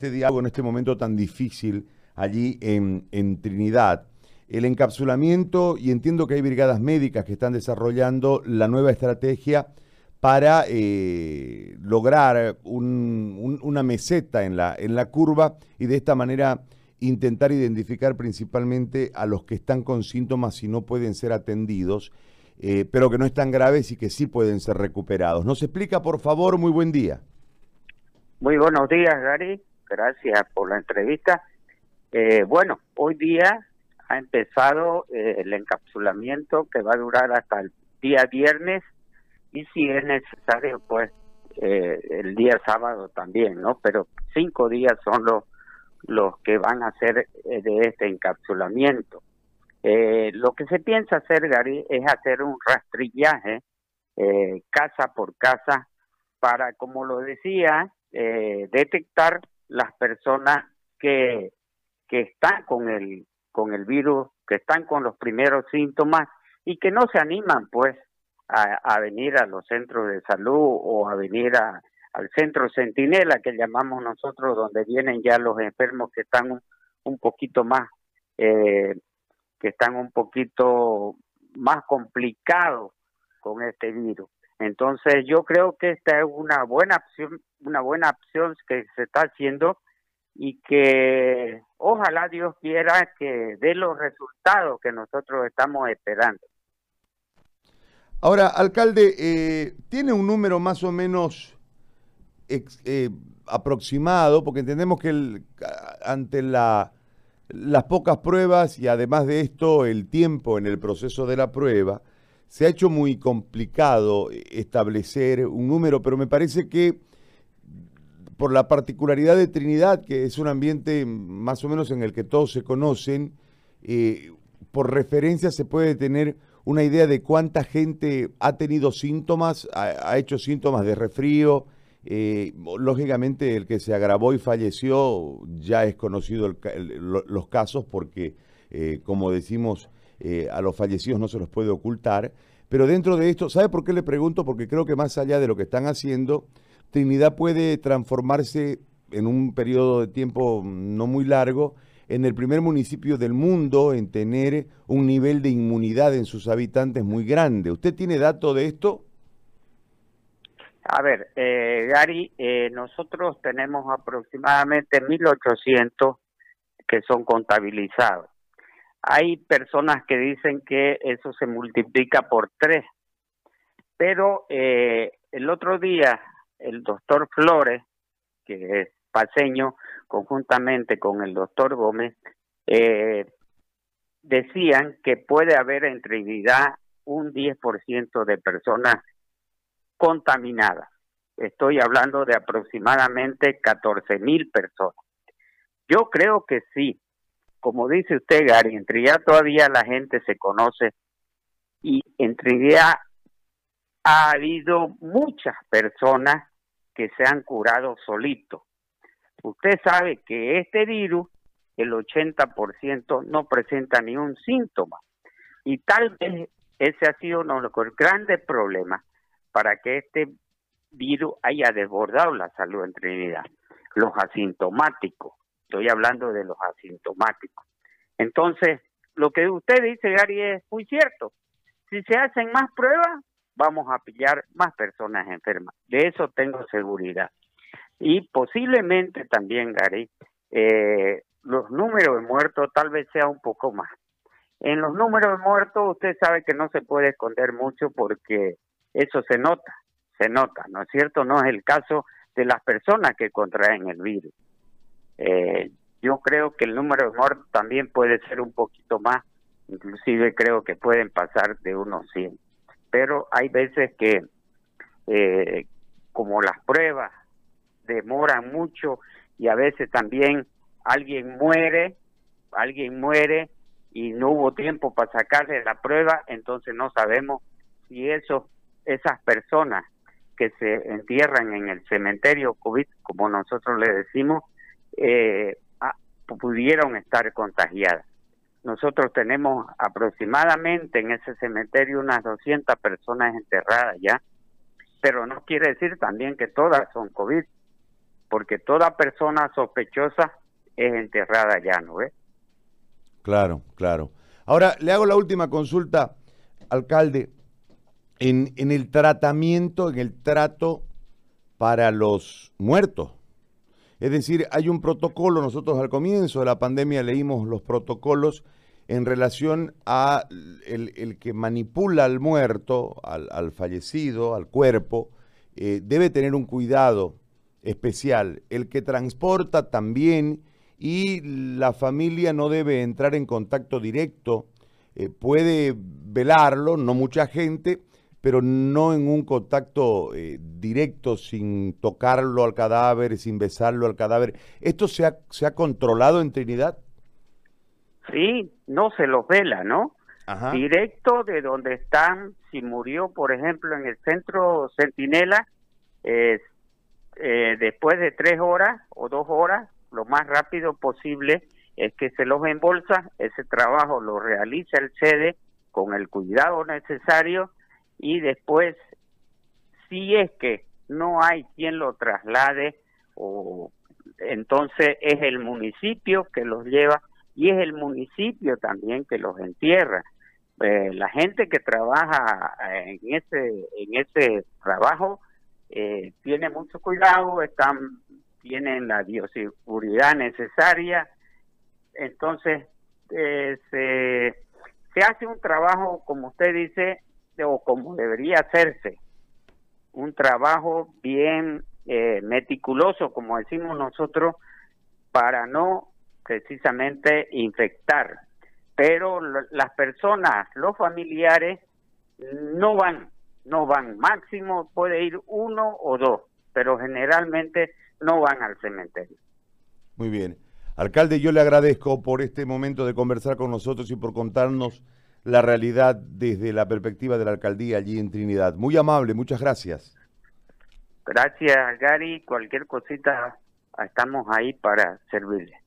este diálogo en este momento tan difícil allí en, Trinidad. El encapsulamiento, y entiendo que hay brigadas médicas que están desarrollando la nueva estrategia para eh, lograr una meseta en la, en la curva y de esta manera intentar identificar principalmente a los que están con síntomas y no pueden ser atendidos, eh, pero que no están graves y que sí pueden ser recuperados. ¿Nos explica, por favor? Muy buen día. Muy buenos días, Gary gracias por la entrevista. Eh, bueno, hoy día ha empezado eh, el encapsulamiento que va a durar hasta el día viernes y si es necesario, pues eh, el día sábado también, ¿no? Pero cinco días son los, los que van a ser de este encapsulamiento. lo que se piensa hacer, Gary, es hacer un rastrillaje casa por casa para, como lo decía, detectar las personas que, que están con el, con el virus, que están con los primeros síntomas y que no se animan pues a, venir a los centros de salud o a venir a, al centro centinela que llamamos nosotros, donde vienen ya los enfermos que están un, poquito más, eh, que están un poquito más complicados con este virus. Entonces yo creo que esta es una buena opción, una buena opción que se está haciendo y que ojalá Dios quiera que dé los resultados que nosotros estamos esperando. Ahora, alcalde, eh, ¿tiene un número más o menos eh, aproximado? Porque entendemos que ante la, las pocas pruebas y además de esto el tiempo en el proceso de la prueba, se ha hecho muy complicado establecer un número, pero me parece que por la particularidad de Trinidad, que es un ambiente más o menos en el que todos se conocen, eh, por referencia se puede tener una idea de cuánta gente ha tenido síntomas, ha, hecho síntomas de resfrío. Eh, lógicamente el que se agravó y falleció ya es conocido los casos porque, eh, como decimos, a los fallecidos no se los puede ocultar. Pero dentro de esto, ¿sabe por qué le pregunto? Porque creo que más allá de lo que están haciendo, Trinidad puede transformarse en un periodo de tiempo no muy largo en el primer municipio del mundo en tener un nivel de inmunidad en sus habitantes muy grande. ¿Usted tiene dato de esto? A ver, eh, Gary, eh, nosotros tenemos aproximadamente 1.800 que son contabilizados. Hay personas que dicen que eso se multiplica por tres, pero eh, el otro día el doctor Flores, que es paseño, conjuntamente con el doctor Gómez, eh, decían que puede haber en Trinidad un 10% de personas contaminadas. Estoy hablando de aproximadamente 14 mil personas. Yo creo que sí, como dice usted, Gary, en Trinidad todavía la gente se conoce y en Trinidad ha habido muchas personas que se han curado solitos. Usted sabe que este virus, el 80% no presenta ni un síntoma. Y tal vez ese ha sido uno de los grandes problemas para que este virus haya desbordado la salud en Trinidad. Los asintomáticos. Estoy hablando de los asintomáticos. Entonces, lo que usted dice, Gary, es muy cierto. Si se hacen más pruebas, vamos a pillar más personas enfermas. De eso tengo seguridad. Y posiblemente también, Gary, eh, los números de muertos tal vez sea un poco más. En los números de muertos usted sabe que no se puede esconder mucho porque eso se nota, se nota, ¿no es cierto? No es el caso de las personas que contraen el virus. Eh, yo creo que el número de muertos también puede ser un poquito más, inclusive creo que pueden pasar de unos 100. Pero hay veces que, eh, como las pruebas demoran mucho y a veces también alguien muere, alguien muere y no hubo tiempo para sacarle la prueba, entonces no sabemos si eso, esas personas que se entierran en el cementerio COVID, como nosotros le decimos, eh, pudieron estar contagiadas. Nosotros tenemos aproximadamente en ese cementerio unas 200 personas enterradas ya, pero no quiere decir también que todas son COVID. porque toda persona sospechosa es enterrada ya, ¿no ves? Claro, claro. Ahora, le hago la última consulta, alcalde. En, en el tratamiento, en el trato para los muertos. Es decir, hay un protocolo, nosotros al comienzo de la pandemia leímos los protocolos en relación a el, que manipula al muerto, al, fallecido, al cuerpo, eh, debe tener un cuidado especial. El que transporta también y la familia no debe entrar en contacto directo. Eh, puede velarlo, no mucha gente, pero no en un contacto eh, directo, sin tocarlo al cadáver, sin besarlo al cadáver. ¿Esto se ha, se ha controlado en Trinidad? Sí, no se los vela, ¿no? Directo de donde están, si murió, por ejemplo, en el centro Centinela, eh, después de tres horas o dos horas, lo más rápido posible es que se los embolsa, ese trabajo lo realiza el sede con el cuidado necesario y después, si es que no hay quien lo traslade, o entonces es el municipio que los lleva y es el municipio también que los entierra. Eh, la gente que trabaja en ese en ese trabajo eh, tiene mucho cuidado, están tienen la bioseguridad necesaria, entonces eh, se, se hace un trabajo, como usted dice, o como debería hacerse, un trabajo bien meticuloso, como decimos nosotros, para no precisamente infectar. Pero las personas, los familiares, no van, no van. Máximo puede ir uno o dos, pero generalmente no van al cementerio. Muy bien. Alcalde, yo le agradezco por este momento de conversar con nosotros y por contarnos la realidad desde la perspectiva de la alcaldía allí en Trinidad. Muy amable, muchas gracias. Gracias, Gary. Cualquier cosita, estamos ahí para servirle.